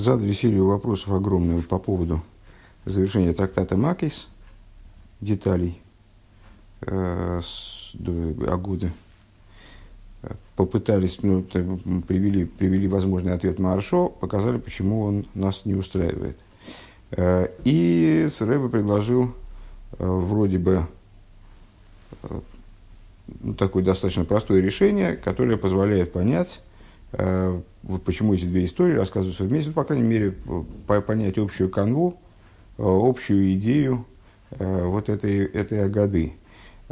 задали серию вопросов огромную по поводу завершения трактата Макис, деталей э, с, Агуды. Попытались, ну, привели, привели возможный ответ Маршо, показали, почему он нас не устраивает. Э, и Рэбе предложил э, вроде бы ну, такое достаточно простое решение, которое позволяет понять, вот почему эти две истории рассказываются вместе, по крайней мере, понять общую канву, э, общую идею э, вот этой, этой агады.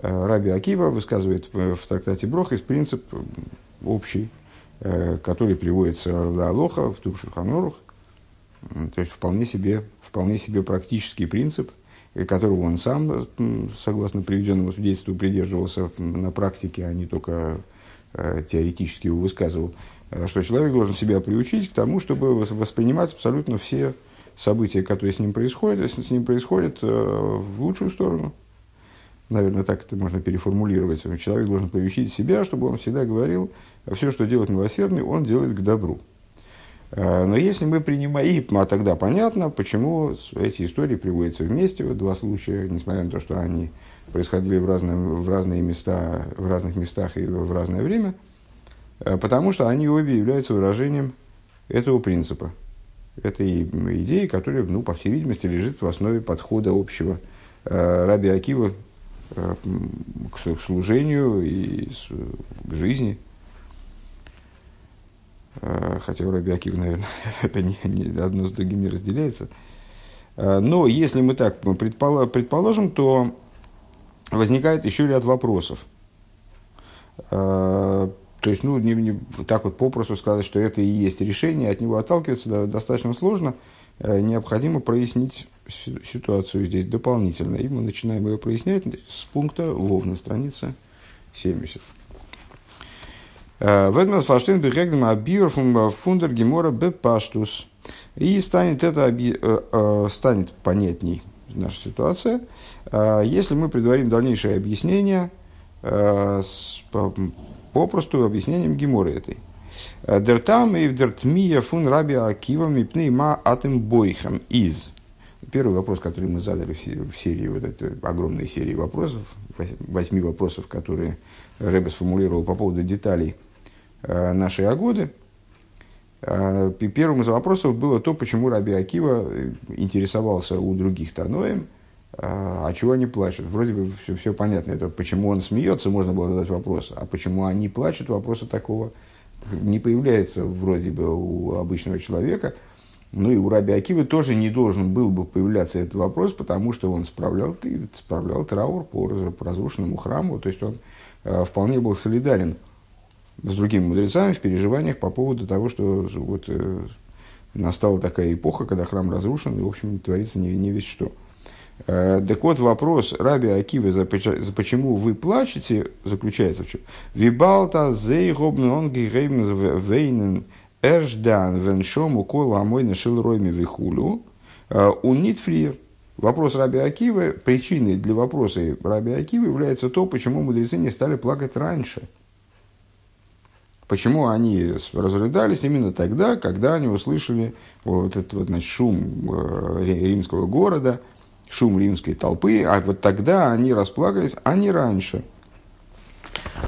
Раби Акива высказывает в трактате Брохис принцип общий, который приводится на Алоха в Тушуханорух, то есть вполне себе, вполне себе практический принцип, которого он сам, согласно приведенному свидетельству, придерживался на практике, а не только теоретически его высказывал – Э, что человек должен себя приучить к тому, чтобы воспринимать абсолютно все события, которые с ним происходят, с ним происходят, э, в лучшую сторону. Наверное, так это можно переформулировать. Человек должен приучить себя, чтобы он всегда говорил, все, что делает милосердный, он делает к добру. Э, но если мы принимаем, а тогда понятно, почему эти истории приводятся вместе, вот два случая, несмотря на то, что они происходили в, разном, в разные места, в разных местах и в разное время – Э, потому что они обе являются выражением этого принципа, этой идеи, которая, ну, по всей видимости, лежит в основе подхода общего э, Раби Акива э, к служению и к жизни. Хотя у Раби Акива, наверное, это не, не, одно с другим не разделяется. Но если мы так предположим, то возникает еще ряд вопросов то есть, ну, не, не, так вот попросту сказать, что это и есть решение, от него отталкиваться да, достаточно сложно. Э, необходимо прояснить ситуацию здесь дополнительно. И мы начинаем ее прояснять с пункта ВОВ на странице 70. Э, Ведман фаштейн бегегнем абиор фундер гемора бепаштус. И станет это оби, э, э, станет понятней наша ситуация, если мы предварим дальнейшее объяснение попросту объяснением Геморы этой. Дертам и дертмия фун раби Акива мипней ма атем бойхам из. Первый вопрос, который мы задали в серии, вот этой огромной серии вопросов, восьми вопросов, которые Рэбе сформулировал по поводу деталей э, нашей Агоды. Э, первым из вопросов было то, почему Раби Акива интересовался у других Таноем – а, а чего они плачут? Вроде бы все, все понятно. Это почему он смеется, можно было задать вопрос. А почему они плачут, вопроса такого не появляется вроде бы у обычного человека. Ну и у Раби Акивы тоже не должен был бы появляться этот вопрос, потому что он справлял, справлял траур по разрушенному храму. То есть он э, вполне был солидарен с другими мудрецами в переживаниях по поводу того, что вот э, настала такая эпоха, когда храм разрушен, и, в общем, творится не, не весь что. Э, так вот, вопрос Раби Акивы, за, почему вы плачете, заключается в чем? Вибалта зейгобн он вейнен эрждан веншом укола амойна шилройми вихулю э, унит фриер. Вопрос Раби Акивы, причиной для вопроса Раби Акивы является то, почему мудрецы не стали плакать раньше. Почему они разрыдались именно тогда, когда они услышали вот этот вот, значит, шум э, римского города – шум римской толпы, а вот тогда они расплакались, а не раньше.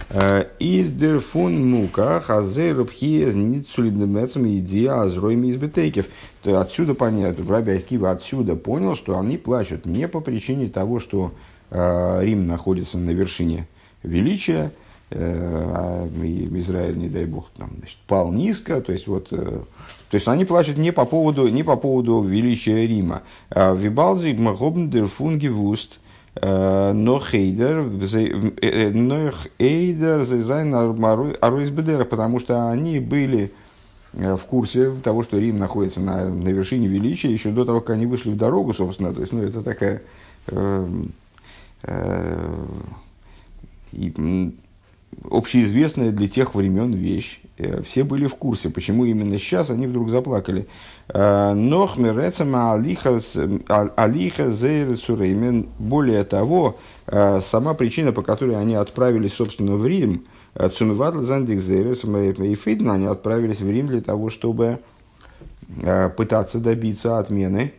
Э, из дерфун мука хазер пхиез ницулибнемецам идея азройми избетейкев. Отсюда понятно, Раби Акива отсюда понял, что они плачут не по причине того, что э, Рим находится на вершине величия, а Израиль, не дай бог, там, значит, пал низко, то есть вот то есть они плачут не по поводу, не по поводу величия Рима. А, Вибалзи махобндер фунгевуст, э, но хейдер, э, э, но хейдер зайзайн аруизбедера, потому что они были в курсе того, что Рим находится на, на вершине величия еще до того, как они вышли в дорогу, собственно. То есть, ну, это такая э, э, общеизвестная для тех времен вещь. Э, все были в курсе, почему именно сейчас они вдруг заплакали. Э, Нохмерецама алиха зейрецуреймен. Более того, э, сама причина, по которой они отправились, собственно, в Рим, Цумиватл Зандик Зейрес и Фейдна, они отправились в Рим для того, чтобы пытаться добиться отмены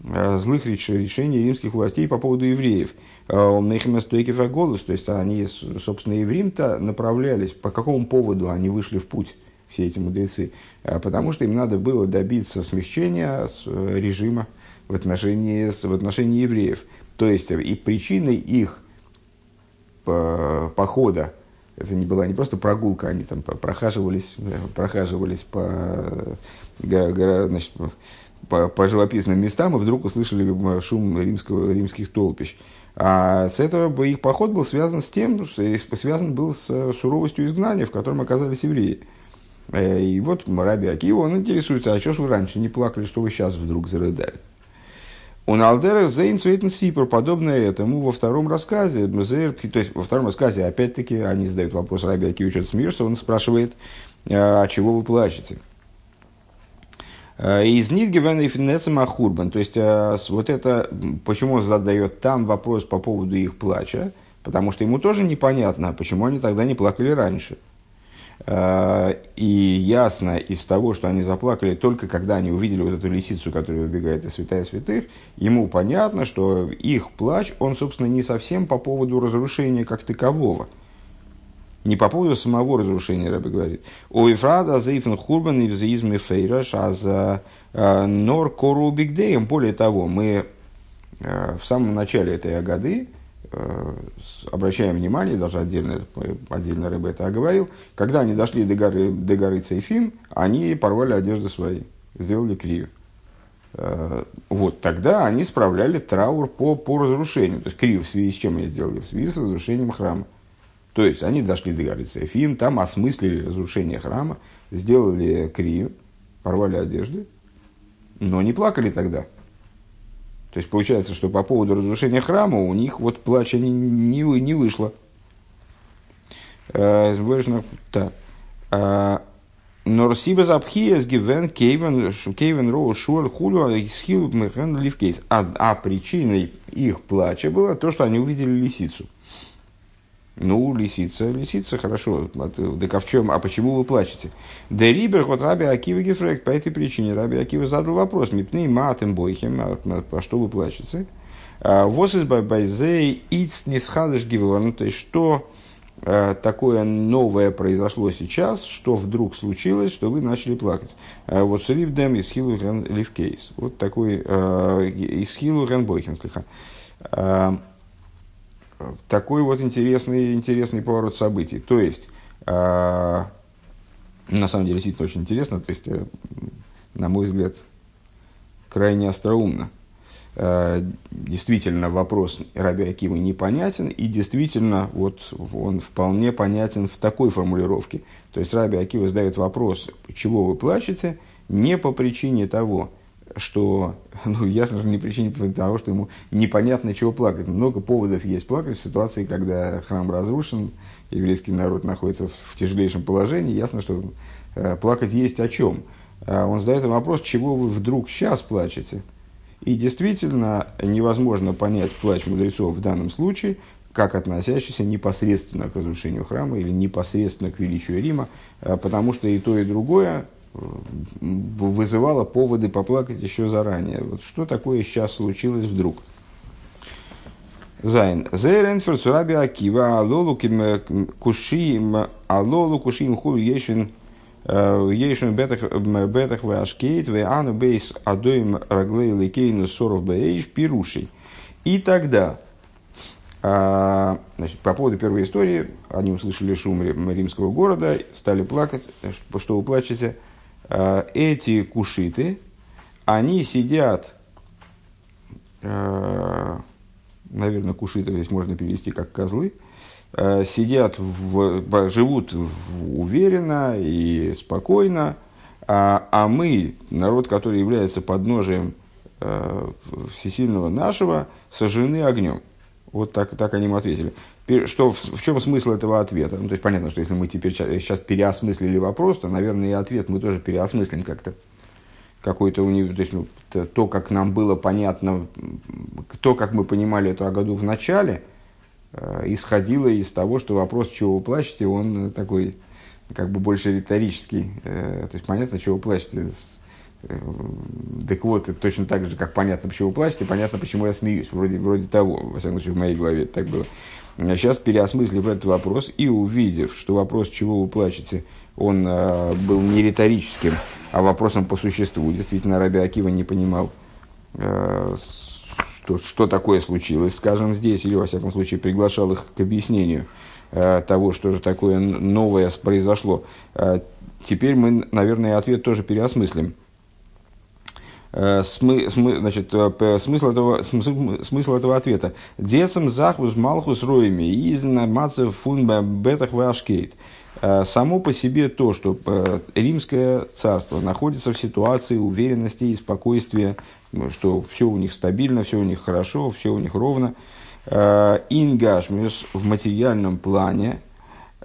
злых решений римских властей по поводу евреев. Нехместойкев голос, то есть они, собственно, Рим-то направлялись, по какому поводу они вышли в путь, все эти мудрецы, потому что им надо было добиться смягчения режима в отношении, в отношении евреев. То есть и причиной их похода это не была не просто прогулка, они там прохаживались, прохаживались по, значит, по, по живописным местам и вдруг услышали шум римского, римских толпищ. А с этого их поход был связан с тем, что связан был с суровостью изгнания, в котором оказались евреи. Э, и вот Раби Акива, он интересуется, а что ж вы раньше не плакали, что вы сейчас вдруг зарыдали? У Налдера Зейн Цвейтен Сипер, подобное этому во втором рассказе, то есть во втором рассказе, опять-таки, они задают вопрос Раби Акиву, что ты смеешься, он спрашивает, а чего вы плачете? Из Нидгевен и Финецем Ахурбан, то есть вот это, почему он задает там вопрос по поводу их плача, потому что ему тоже непонятно, почему они тогда не плакали раньше. Э, и ясно из того, что они заплакали только когда они увидели вот эту лисицу, которая выбегает из святая святых, ему понятно, что их плач, он, собственно, не совсем по поводу разрушения как такового. Не по поводу самого разрушения, Рэбе говорит. У Ефрада заифн хурбан и взаизм фейраш, а за э, нор кору бигдеем. Более того, мы э, в самом начале этой агады, Э, обращаем внимание, даже отдельно, отдельно Рэбе это оговорил, когда они дошли до горы, до горы Цейфим, они порвали одежды свои, сделали крию. Вот тогда они справляли траур по, по разрушению. То есть крию в связи с чем они сделали? В связи с разрушением храма. То есть они дошли до горы Цейфим, там осмыслили разрушение храма, сделали крию, порвали одежды, но не плакали тогда. То есть получается, что по поводу разрушения храма у них вот плача не, не, не вышло. Э. Э, Норсиба запхия с гивен кейвен кейвен роу шуаль хулю а схил мехен ливкейс. А, а причиной их плача было то, что они увидели лисицу. Ну, лисица, лисица, хорошо. Так а в чем? А почему вы плачете? Да рибер вот Раби Акива Гефрект. По этой причине Раби Акива задал вопрос. Мипны матем бойхем. А, а что вы плачете? А, Вос из байзей иц нисхадыш гиворн. То есть, что а, такое новое произошло сейчас, что вдруг случилось, что вы начали плакать. Вот сривдем из хилу ливкейс. Вот такой из хилу ренбойхен слегка такой вот интересный, интересный поворот событий. То есть, э, на самом деле, действительно очень интересно, то есть, э, на мой взгляд, крайне остроумно. Э, действительно, вопрос Раби Акимы непонятен, и действительно, вот он вполне понятен в такой формулировке. То есть, Раби Акива задает вопрос, чего вы плачете, не по причине того, что, ну, ясно, что не причине того, что ему непонятно, чего плакать. Много поводов есть плакать в ситуации, когда храм разрушен, еврейский народ находится в тяжелейшем положении. Ясно, что э, плакать есть о чем. А он задает вопрос, чего вы вдруг сейчас плачете. И действительно невозможно понять плач мудрецов в данном случае, как относящийся непосредственно к разрушению храма или непосредственно к величию Рима, э, потому что и то, и другое вызывало поводы поплакать еще заранее. Вот что такое сейчас случилось вдруг? Зайн. Зейренфер цураби акива алолу кушим алолу кушим хулу ешвин э, ешвин бетах бетах в ашкейт в ану бейс адоим раглей ликейну соров бейш пирушей. И тогда, а, значит, по поводу первой истории, они услышали шум римского города, стали плакать. Что вы плачете? Э, эти кушиты, они сидят, э, наверное, кушиты здесь можно перевести как козлы, э, сидят, в, живут уверенно и спокойно, а, а мы, народ, который является подножием всесильного нашего, сожжены огнем. Вот так, так они ему ответили. Что, в, в чем смысл этого ответа? Ну, то есть понятно, что если мы теперь сейчас переосмыслили вопрос, то, наверное, и ответ мы тоже переосмыслим как-то. Какой-то у него, то есть ну, то, как нам было понятно, то, как мы понимали эту году в начале, э, исходило из того, что вопрос, чего вы плачете, он такой, как бы больше риторический. Э, то есть понятно, чего вы плачете. Так вот, точно так же, как понятно, почему вы плачете, понятно, почему я смеюсь. Вроде, вроде того, во всяком случае, в моей голове это так было. Сейчас, переосмыслив этот вопрос и увидев, что вопрос, чего вы плачете, он э, был не риторическим, а вопросом по существу. Действительно, Раби Акива не понимал, э, что, что такое случилось, скажем, здесь, или, во всяком случае, приглашал их к объяснению э, того, что же такое новое произошло. Э, теперь мы, наверное, ответ тоже переосмыслим. Э, смы, смы, значит, э, смысл, этого, смысл, смысл этого ответа. Децам захвус малхус роями из намацев фун бетах вашкейт. Э, само по себе то, что римское царство находится в ситуации уверенности и спокойствия, что все у них стабильно, все у них хорошо, все у них ровно. Ингашмиус в материальном плане,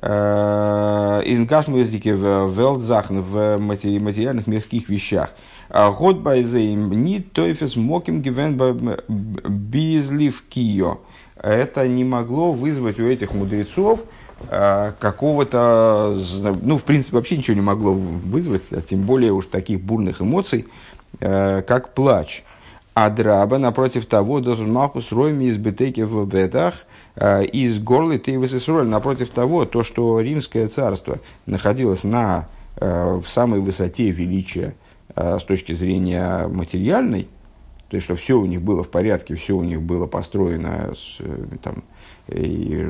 Ингашмиус в велдзахн, в материальных мирских вещах – Год байзейм ни тойфес моким гивен безлив кио. Это не могло вызвать у этих мудрецов а, какого-то, ну, в принципе, вообще ничего не могло вызвать, а тем более уж таких бурных эмоций, а, как плач. А драба, напротив того, должен Малхус Ройми из Бетеки в Бетах, а, из горлы Тейвес Исроль, напротив того, то, что римское царство находилось на, в самой высоте величия, а с точки зрения материальной, то есть, что все у них было в порядке, все у них было построено, с, э, там, и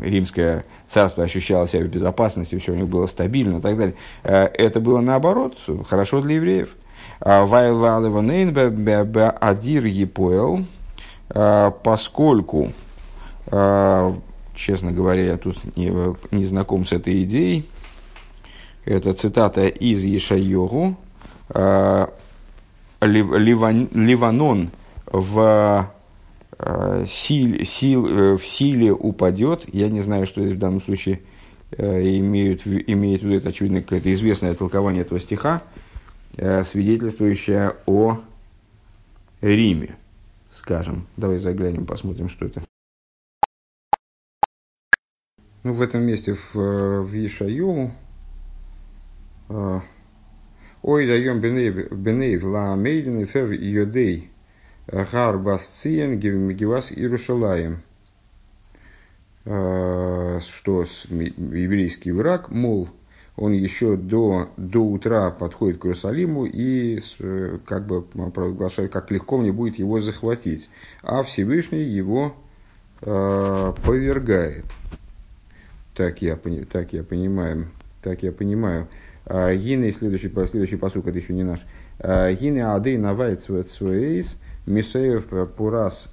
римское царство ощущало себя в безопасности, все у них было стабильно и так далее. Э, это было наоборот, хорошо для евреев. А Адир Епоэл, поскольку, честно говоря, я тут не, не знаком с этой идеей, это цитата из Ешайогу. Э, Ливанон в, э, силе, сил, э, в силе упадет. Я не знаю, что здесь в данном случае имеют, имеет в виду, это очевидно какое-то известное толкование этого стиха, свидетельствующее о Риме, скажем. Давай заглянем, посмотрим, что это. Ну, в этом месте в, в Ишайову Ой, даем бенейв ла мейден и фев йодей гар басциен гивас Иерушалаем. Что еврейский враг, мол, он еще до, до утра подходит к Иерусалиму и как бы провозглашает, как легко мне будет его захватить. А Всевышний его э, повергает. Так я, так я понимаю. Так я понимаю. А, Гины, следующий, следующий посук, это еще не наш. А, Гины адей навайт свейс, мисеев пурас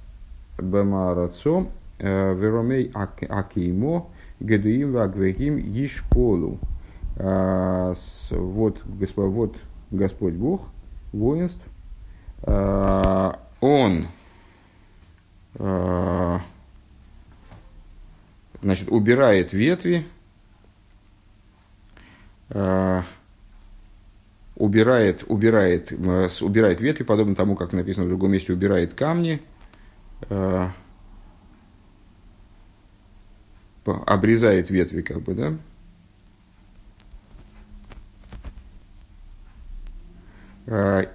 бемарацо, а, веромей акимо, гедуим вагвегим ишполу. Вот, вот Господь Бог воинств, Он значит, убирает ветви, Э, убирает, убирает, э, убирает ветви, подобно тому, как написано в другом месте, убирает камни, э, обрезает ветви, как бы, да,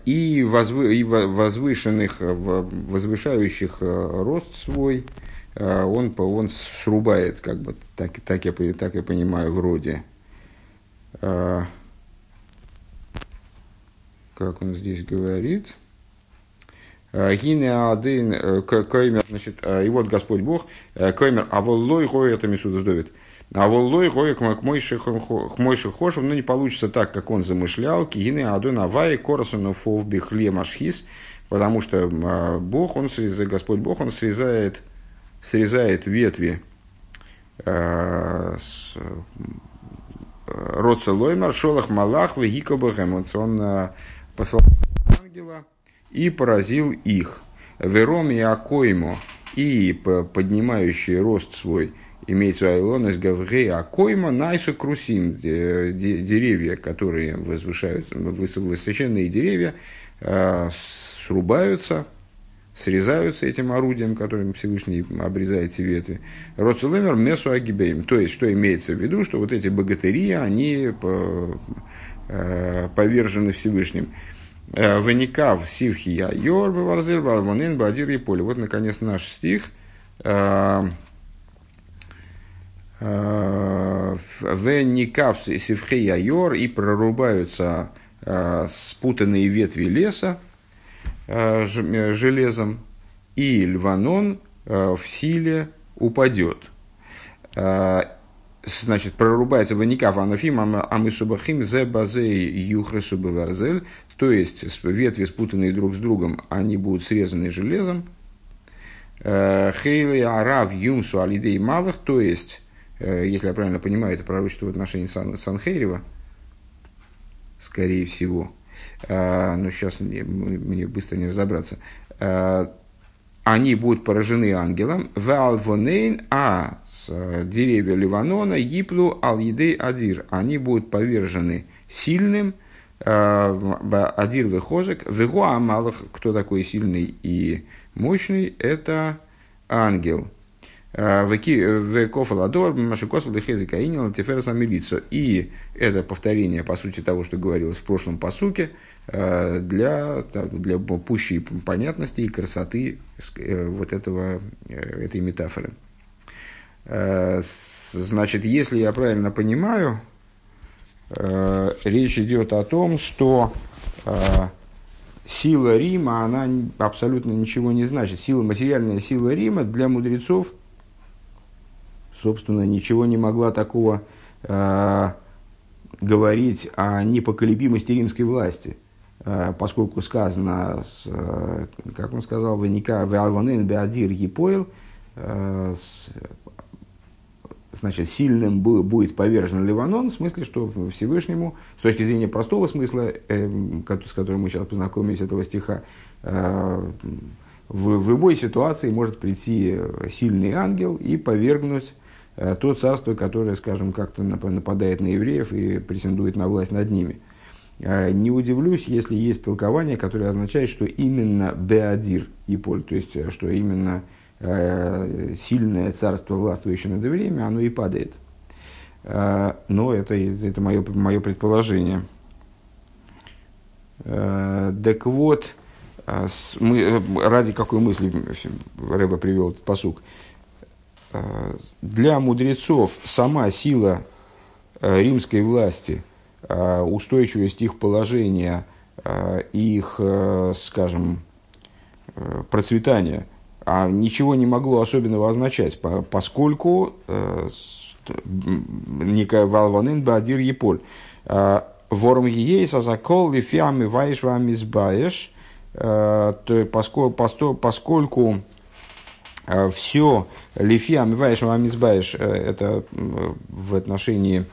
и, возвы, и возвышенных, возвышающих рост свой, он, он срубает, как бы, так, так, я, так я понимаю, вроде. А, как он здесь говорит, а, Гине один э, коймер, значит, а, и вот Господь Бог, э, коймер, а воллой гой, это Мисуда Довид, а воллой гой к мойши хошев, ну не получится так, как он замышлял, кигине адон авай коросуну фов бихле машхис, потому что Бог, он срезает, Господь Бог, он срезает, срезает ветви Роца Лоймар, Шолах Малах, Вегикобахем. Он послал ангела и поразил их. Вером и Акоймо, и поднимающий рост свой, имеется Айлонес Гаврей Акоймо, Крусим, деревья, которые возвышаются, высоченные деревья, э, срубаются, срезаются этим орудием, которым Всевышний обрезает эти ветви. Роцелемер месу агибеем. То есть, что имеется в виду, что вот эти богатыри, они повержены Всевышним. Ваникав сивхия йор баварзир бавонин бадир и поле. Вот, наконец, наш стих. Веникав сивхия йор и прорубаются спутанные ветви леса железом, и Льванон в силе упадет. Значит, прорубается ваникав анафим амысубахим зе базей юхресубаварзель, то есть ветви, спутанные друг с другом, они будут срезаны железом. Э, Хейли арав юмсу алидей малых, то есть, э, если я правильно понимаю, это пророчество в отношении Сан, Санхейрева, скорее всего, э, но сейчас мне, мне быстро не разобраться, они будут поражены ангелом, валвонейн, а с деревья Ливанона, Иплу ал-едей адир, они будут повержены сильным, Э, Адир выхожек, вегу амалах, кто такой сильный и мощный, это ангел. И это повторение, по сути, того, что говорилось в прошлом посуке, э, для, для пущей понятности и красоты вот этого, этой метафоры. Значит, если я правильно понимаю, Э, речь идет о том, что э, сила Рима, она абсолютно ничего не значит. Сила, материальная сила Рима для мудрецов, собственно, ничего не могла такого э, говорить о непоколебимости римской власти, поскольку сказано, как он сказал, «Веника веалванен беадир епоил», значит, сильным будет повержен Ливанон, в смысле, что Всевышнему, с точки зрения простого смысла, э, с которым мы сейчас познакомились этого стиха, э, в, в любой ситуации может прийти сильный ангел и повергнуть э, то царство, которое, скажем, как-то нападает на евреев и претендует на власть над ними. Э, не удивлюсь, если есть толкование, которое означает, что именно Беадир и Поль, то есть, э, что именно Э, сильное царство, властвующее над евреями, оно и падает. Э, но это, это мое, мое предположение. Э, так вот, мы, ради какой мысли Рэба привел этот посук. Для мудрецов сама сила римской власти, устойчивость их положения, их, скажем, процветания – а ничего не могло особенного означать, поскольку э, Николай Валванин Бадир Еполь. Э, Ворм Ейса закол лифиами вайшвами э, поскольку, поскольку все лифиами вайшвами сбаешь, это в отношении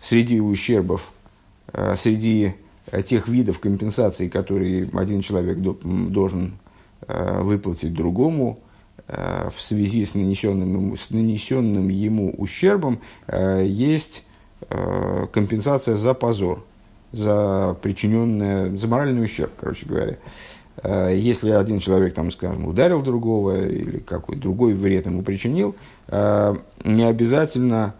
среди ущербов, среди тех видов компенсации, которые один человек должен Э, выплатить другому э, в связи с нанесенным, с нанесенным ему ущербом, э, есть компенсация за позор, за причиненное, за моральный ущерб, короче говоря. Если один человек, там, скажем, ударил другого или какой другой вред ему причинил, не обязательно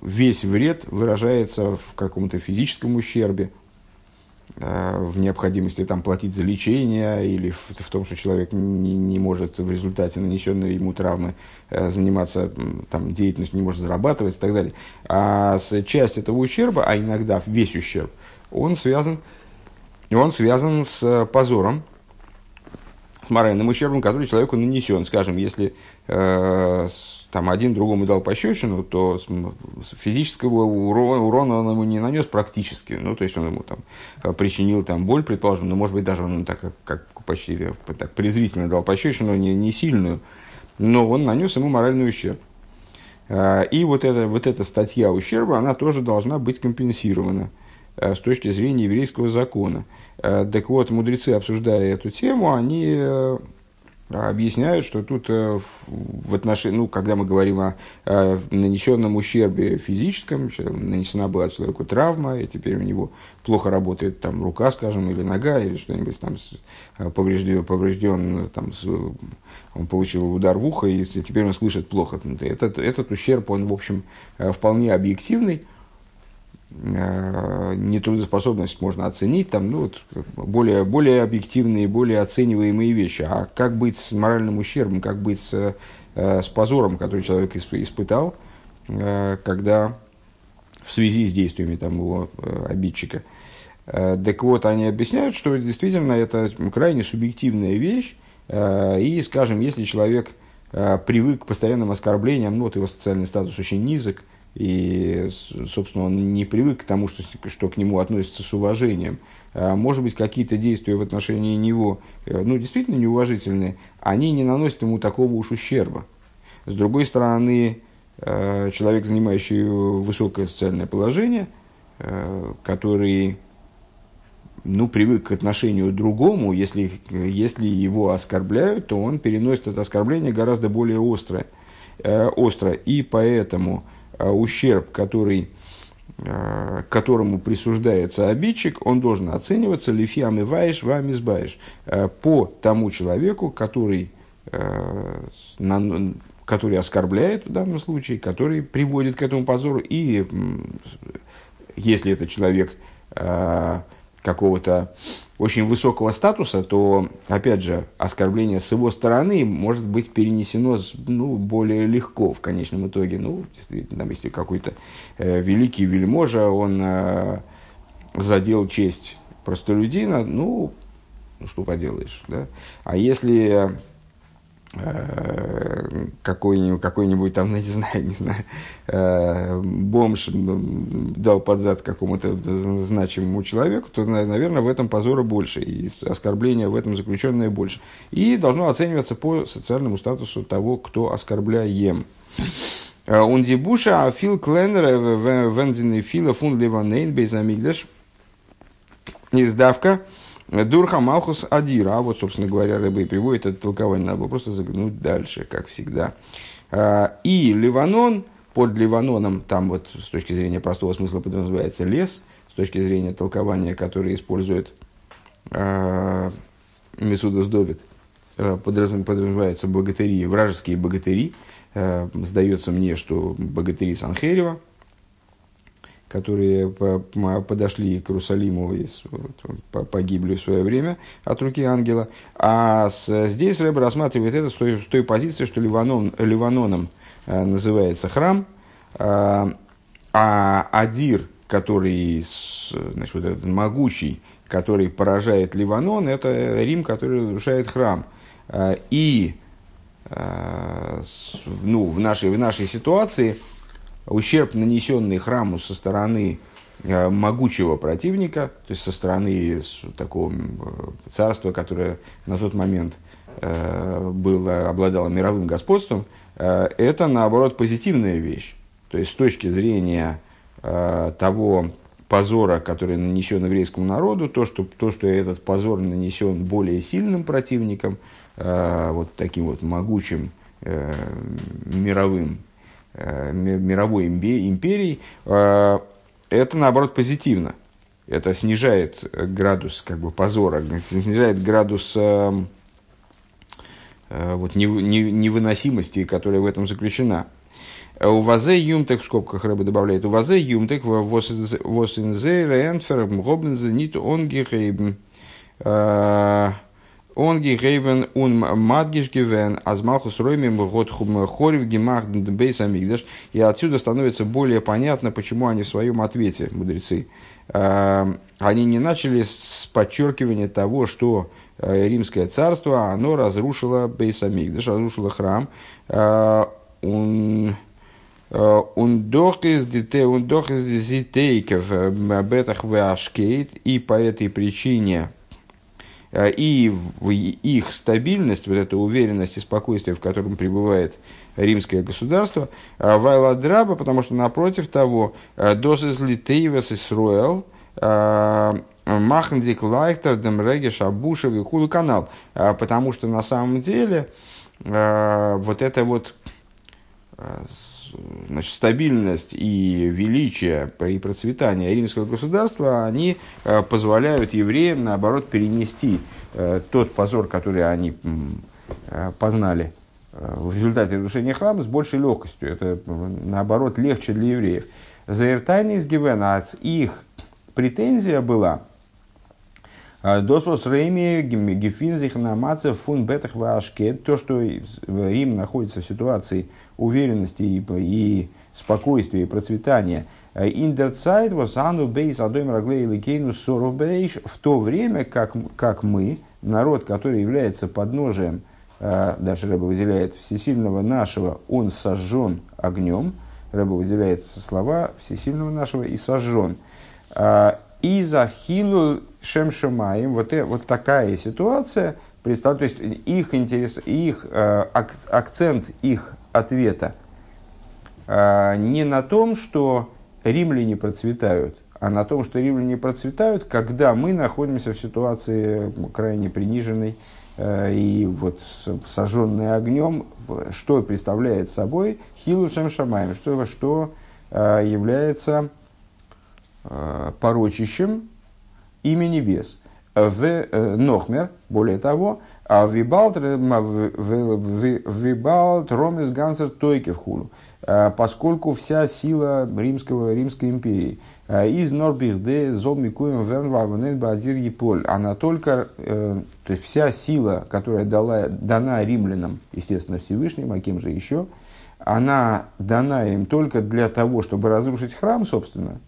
весь вред выражается в каком-то физическом ущербе, Э, в необходимости там, платить за лечение или в, в том, что человек не, не может в результате нанесенной ему травмы э, заниматься там, деятельностью, не может зарабатывать и так далее. А часть этого ущерба, а иногда весь ущерб, он связан, он связан с позором, с моральным ущербом, который человеку нанесен. Скажем, если э, там один другому дал пощечину, то физического урона, урона он ему не нанес практически. Ну, то есть он ему там э, причинил там боль, предположим, но может быть даже он так как, почти э, так презрительно дал пощечину, не, не сильную, но он нанес ему моральный ущерб. И вот эта, вот эта статья ущерба, она тоже должна быть компенсирована э, с точки зрения еврейского закона. Так вот, мудрецы, обсуждая эту тему, они объясняют, что тут э, в отношении, ну, когда мы говорим о, нанесенном ущербе физическом, нанесена была человеку травма, и теперь у него плохо работает там рука, скажем, или нога, или что-нибудь там поврежден, поврежден там, он получил удар в ухо, и теперь он слышит плохо. Этот, этот ущерб, он, в общем, э, вполне объективный, э, нетрудоспособность можно оценить, там, ну, вот, более, более объективные, более оцениваемые вещи. А как быть с моральным ущербом, как быть с, э, с позором, который человек испытал, э, когда в связи с действиями там, его обидчика. Так вот, они объясняют, что действительно это крайне субъективная вещь, и, скажем, если человек привык к постоянным оскорблениям, ну, вот его социальный статус очень низок, и, собственно, он не привык к тому, что, что к нему относятся с уважением. А, может быть, какие-то действия в отношении него, э, ну, действительно неуважительные, они не наносят ему такого уж ущерба. С другой стороны, э, человек, занимающий высокое социальное положение, э, который ну, привык к отношению другому, если, если его оскорбляют, то он переносит это оскорбление гораздо более острое, остро. И поэтому Э, ущерб, который, э, которому присуждается обидчик, он должен оцениваться лифиам и ваиш, вами сбаиш, э, по тому человеку, который, который оскорбляет в данном случае, который приводит к этому позору, и если это человек какого-то очень высокого статуса, то, опять же, оскорбление с его стороны может быть перенесено ну, более легко в конечном итоге. Ну, действительно, если какой-то э, великий вельможа, он э, задел честь простолюдина, ну, ну, что поделаешь, да? А если какой-нибудь, какой-нибудь там, не знаю, не знаю, э, бомж дал под зад какому-то значимому человеку, то, наверное, в этом позора больше, и оскорбления в этом заключенное больше. И должно оцениваться по социальному статусу того, кто оскорбляем. Ундибуша, э, а Фил Кленнер, Вензин Фила, Фун Леванейн, Бейзамигдаш, издавка, Дурха Малхус Адира. А вот, собственно говоря, рыба и приводит это толкование. Надо было просто заглянуть дальше, как всегда. А, и Ливанон, под Ливаноном, там вот с точки зрения простого смысла подразумевается лес, с точки зрения толкования, которое использует э, Месудас Довид, подразумеваются богатыри, вражеские богатыри. Э, сдается мне, что богатыри Санхерева – которые подошли к Иерусалиму и погибли в свое время от руки ангела. А здесь Рэб рассматривает это с той, с той позиции, что Ливанон, Ливаноном э, называется храм, а, а Адир, который, значит, вот этот могучий, который поражает Ливанон, это Рим, который разрушает храм. Э, и э, ну, в, нашей, в нашей ситуации – ущерб, нанесенный храму со стороны э, могучего противника, то есть со стороны такого царства, которое на тот момент э, было, обладало мировым господством, э, это, наоборот, позитивная вещь. То есть с точки зрения того позора, который нанесен еврейскому народу, то, что, то, что этот позор нанесен более сильным противником, вот таким вот могучим мировым Э, мировой империи, э, это наоборот позитивно. Это снижает градус как бы, позора, снижает градус э, вот, невыносимости, которая в этом заключена. У вазе юмтек, в скобках рыба добавляет, у вазе юмтек восинзе ренфер гобнзе нит онгихейбен он гейбен ун мадгиш гивен, азмалхус роймим год хорив гемах бейс амигдаш. И отсюда становится более понятно, почему они в своем ответе, мудрецы, э, они не начали с подчеркивания того, что э, римское царство, оно разрушило бейс амигдаш, разрушило храм. Он он дох из дите, он дох из зитейков бетах и по этой причине Э, и в их стабильность, вот эта уверенность и спокойствие, в котором пребывает римское государство, э, Вайладраба, потому что напротив того, э, досыз литейвес Исруэл, Махндик Лайхтер, Демреге, Шабушев и Худу канал. Потому что на самом деле вот это вот значит, стабильность и величие и процветание римского государства, они э, позволяют евреям, наоборот, перенести э, тот позор, который они э, познали в результате разрушения храма, с большей легкостью. Это, наоборот, легче для евреев. Заиртайный из Гивена, их претензия была, Досвос Рейми Гефинзих Намацев фун Бетах Вашкет, то, что Рим находится в ситуации уверенности и, и спокойствия и процветания. Индерцайт восану бейс адойм раглей ликейну соров бейш, в то время как, как мы, народ, который является подножием, даже Рэба выделяет всесильного нашего, он сожжен огнем, Рэба выделяет слова всесильного нашего и сожжен. И захилу шем шамаем, вот, э, вот такая ситуация, то есть их, интерес, их э, акцент их ответа э, не на том, что римляне процветают, а на том, что римляне процветают, когда мы находимся в ситуации крайне приниженной и вот сожженной огнем, что представляет собой хилу шамаем, что, что является порочищем имя небес. В э, Нохмер, более того, а вибалт ромес гансер тойке в хулу, э, поскольку вся сила римского, Римской империи. Э, из Норбихде зол микуем вернварванет бадир еполь, она только, то есть вся сила, которая дала, дана римлянам, естественно, Всевышним, а кем же еще, она дана им только для того, чтобы разрушить храм, собственно,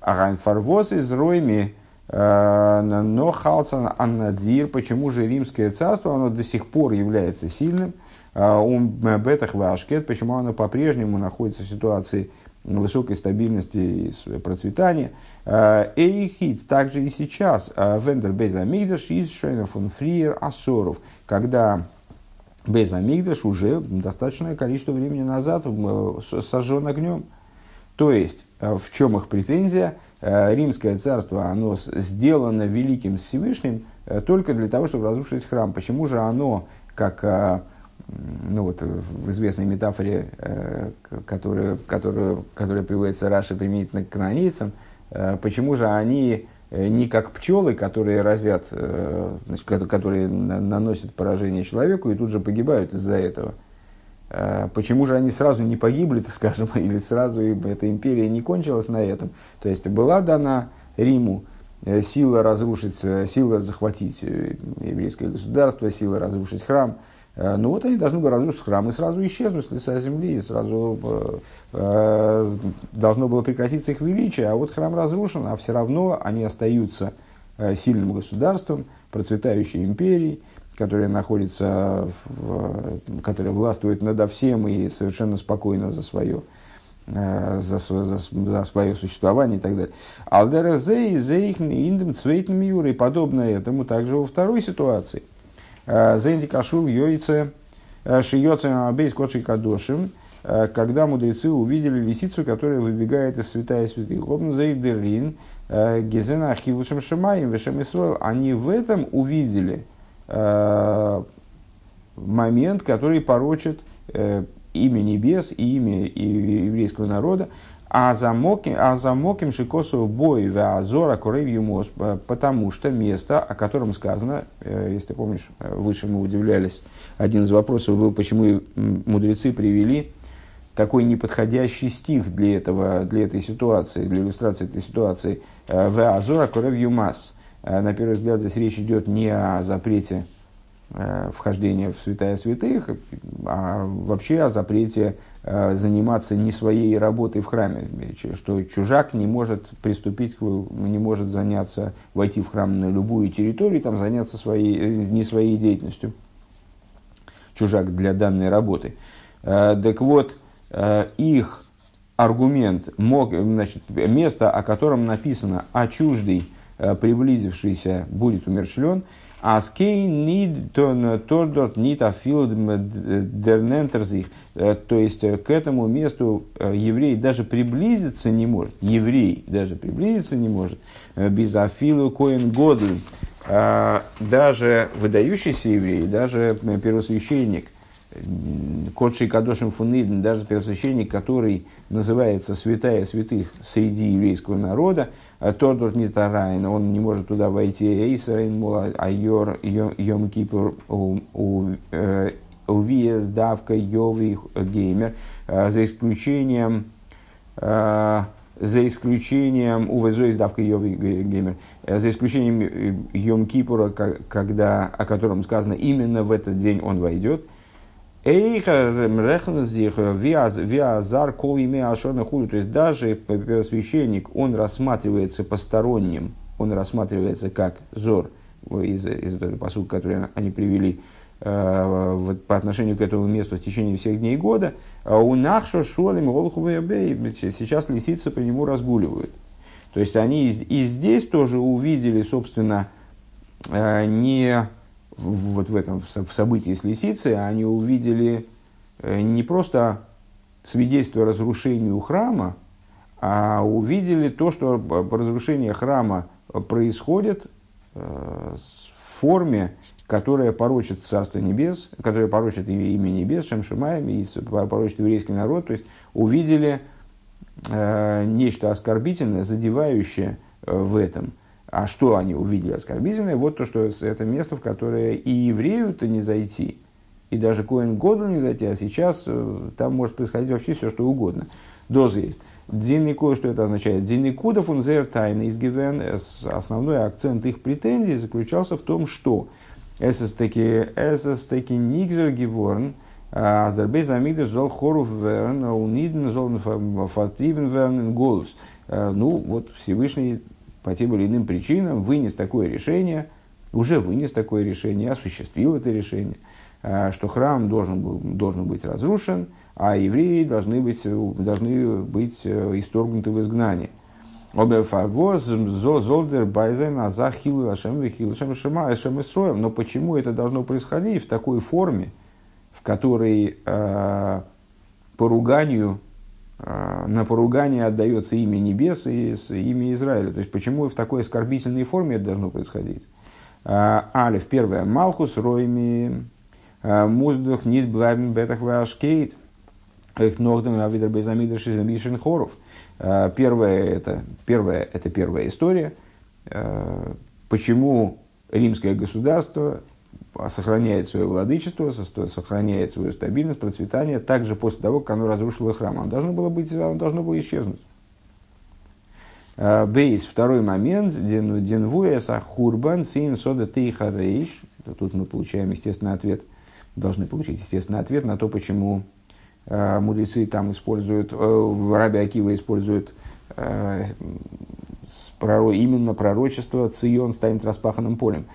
а Райнфарвоз из Ройми Э, но Халсан Аннадир, почему же римское царство, оно до сих пор является сильным, э, бетах вашкет, почему оно по-прежнему находится в ситуации высокой стабильности и процветания. Э, Эйхит также и сейчас Вендер Безамигдаш из Шейна фон Фриер Асоров, когда Безамигдаш уже достаточное количество времени назад сожжен огнем. То есть, в чем их претензия – Э, римское царство, оно сделано великим Всевышним э, только для того, чтобы разрушить храм. Почему же оно, как э, ну вот, в известной метафоре, которая, которая, которая приводится Раши применительно к канонийцам, почему же они не как пчелы, которые разят, значит, которые наносят поражение человеку и тут же погибают из-за этого – Э, почему же они сразу не погибли, так скажем, или сразу эта империя не кончилась на этом? То есть была дана Риму э, сила разрушить, э, сила захватить еврейское государство, сила разрушить храм. Ну вот они должны были разрушить храм и сразу исчезнуть с лица земли, и сразу э, должно было прекратиться их величие, а вот храм разрушен, а все равно они остаются сильным государством, процветающей империей, которая находится, в, которая властвует надо всем и совершенно спокойно за свое, э, за, за, за свое существование и так далее. Алдера зей зейхн индем цвейтн и подобное этому также во второй ситуации. Э, Зенди кашул йойце э, шиёце абейс кодши кадошим, когда мудрецы увидели лисицу, которая выбегает из святая святых. Обн зейдерин гезена ахилушем шамаем вешем Они в этом увидели – момент, который порочит э, имя небес и имя еврейского народа, а замоким, а замоким шикосу бой азора юмос, потому что место, о котором сказано, э, если ты помнишь, выше мы удивлялись, один из вопросов был, почему мудрецы привели такой неподходящий стих для, этого, для этой ситуации, для иллюстрации этой ситуации. В азора юмас. Э, на первый взгляд, здесь речь идет не о запрете э, вхождения в святая святых, а вообще о запрете э, заниматься не своей работой в храме, что чужак не может приступить, не может заняться, войти в храм на любую территорию, там заняться своей, не своей деятельностью. Чужак для данной работы. Так вот, их аргумент, мог, значит, место, о котором написано «а чуждый», Э, приблизившийся будет умершлен, а скей нид тордорт нит афил дернентерзих. Э, то есть э, к этому месту еврей даже приблизиться не может. Еврей даже приблизиться не может. Без афилу коин годль. Даже выдающийся еврей, даже первосвященник – Кодший Кадошим Фуниден, даже первосвященник, который называется святая святых среди еврейского народа, э, Тордор Нитарайн, он не может туда войти, Эйсарайн, Мула, Айор, Йом Кипур, Увиес, Давка, Йови, Геймер, э, за исключением э, за исключением увезой издавка Геймер, за исключением Йом Кипура, когда, о котором сказано именно в этот день он войдет. Виазар кол имя ашона худу. То есть даже первосвященник, он рассматривается посторонним, он рассматривается как зор из, из этого посука, который они привели э, вот, по отношению к этому месту в течение всех дней года. А у Нахша Шолем сейчас лисицы по нему разгуливают. То есть они и здесь тоже увидели, собственно, э, не вот в этом в событии с лисицей, они увидели э, не просто свидетельство разрушению храма, а увидели то, что разрушение храма происходит э, в форме, которая порочит Царство Небес, которая порочит имя Небес, Шемшимаем, и порочит еврейский народ, то есть увидели э, нечто оскорбительное, задевающее в этом – а что они увидели оскорбительное? Вот то, что это место, в которое и еврею-то не зайти, и даже Коэн Году не зайти, а сейчас э, там может происходить вообще все, что угодно. Доза есть. Диннику, что это означает? Динникуда фунзер тайны из Гивен, основной акцент их претензий заключался в том, что эсэстеки нигзер геворн, аздербей замигдер зол хоров верн, униден зол фатрибен верн голос. Э, ну, вот Всевышний по тем или иным причинам вынес такое решение, уже вынес такое решение, осуществил это решение, а, что храм должен, был, должен быть разрушен, а евреи должны быть, должны быть э, исторгнуты в шем Но почему это должно происходить в такой форме, в которой э, поруганию на поругание отдается имя небес и имя Израиля. То есть, почему в такой оскорбительной форме это должно происходить? А, Алиф, первое. Малхус, Ройми, а, Муздух, Нит, Блайбен, Бетах, Вашкейт, их Ногдам, Авидр, Безамидр, Шизамишин, Хоров. Первое это, первое, это первая история. Почему римское государство сохраняет свое владычество, сохраняет свою стабильность, процветание, также после того, как оно разрушило храм. Оно должно было, быть, оно должно было исчезнуть. А, бейс, второй момент, денвуэса хурбан син сода тейха. Тут мы получаем естественный ответ, должны получить естественный ответ на то, почему э, мудрецы там используют, э, Раби Акива используют э, именно пророчество «Цион станет распаханным полем».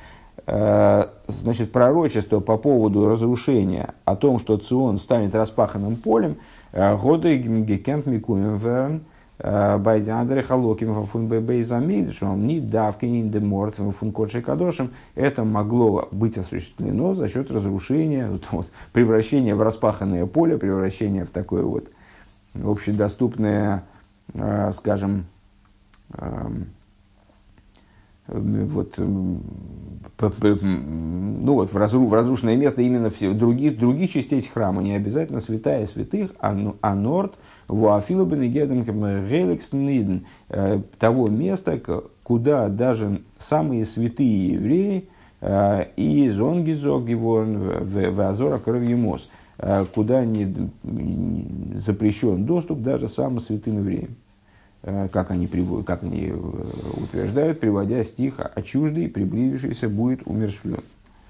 Э, значит, пророчество по поводу разрушения, о том, что Цион станет распаханным полем, э, годы гекент микуем верн, э, байдиандре халоким фун бейзамид, что он не давки не деморт фун кодшей кадошем, это могло быть осуществлено за счет разрушения, вот, вот, превращения в распаханное поле, превращения в такое вот общедоступное, скажем, эм, вот, ну вот, в, разру, в разрушенное место именно в других, других частей храма, не обязательно святая святых, а, а норд, геликс э, того места, куда даже самые святые евреи э, и зонги зогивон в азора кровьемос, э, куда не запрещен доступ даже самым святым евреям. Э, как они, как они э, утверждают, приводя стих «А чуждый, приблизившийся, будет умершвлен».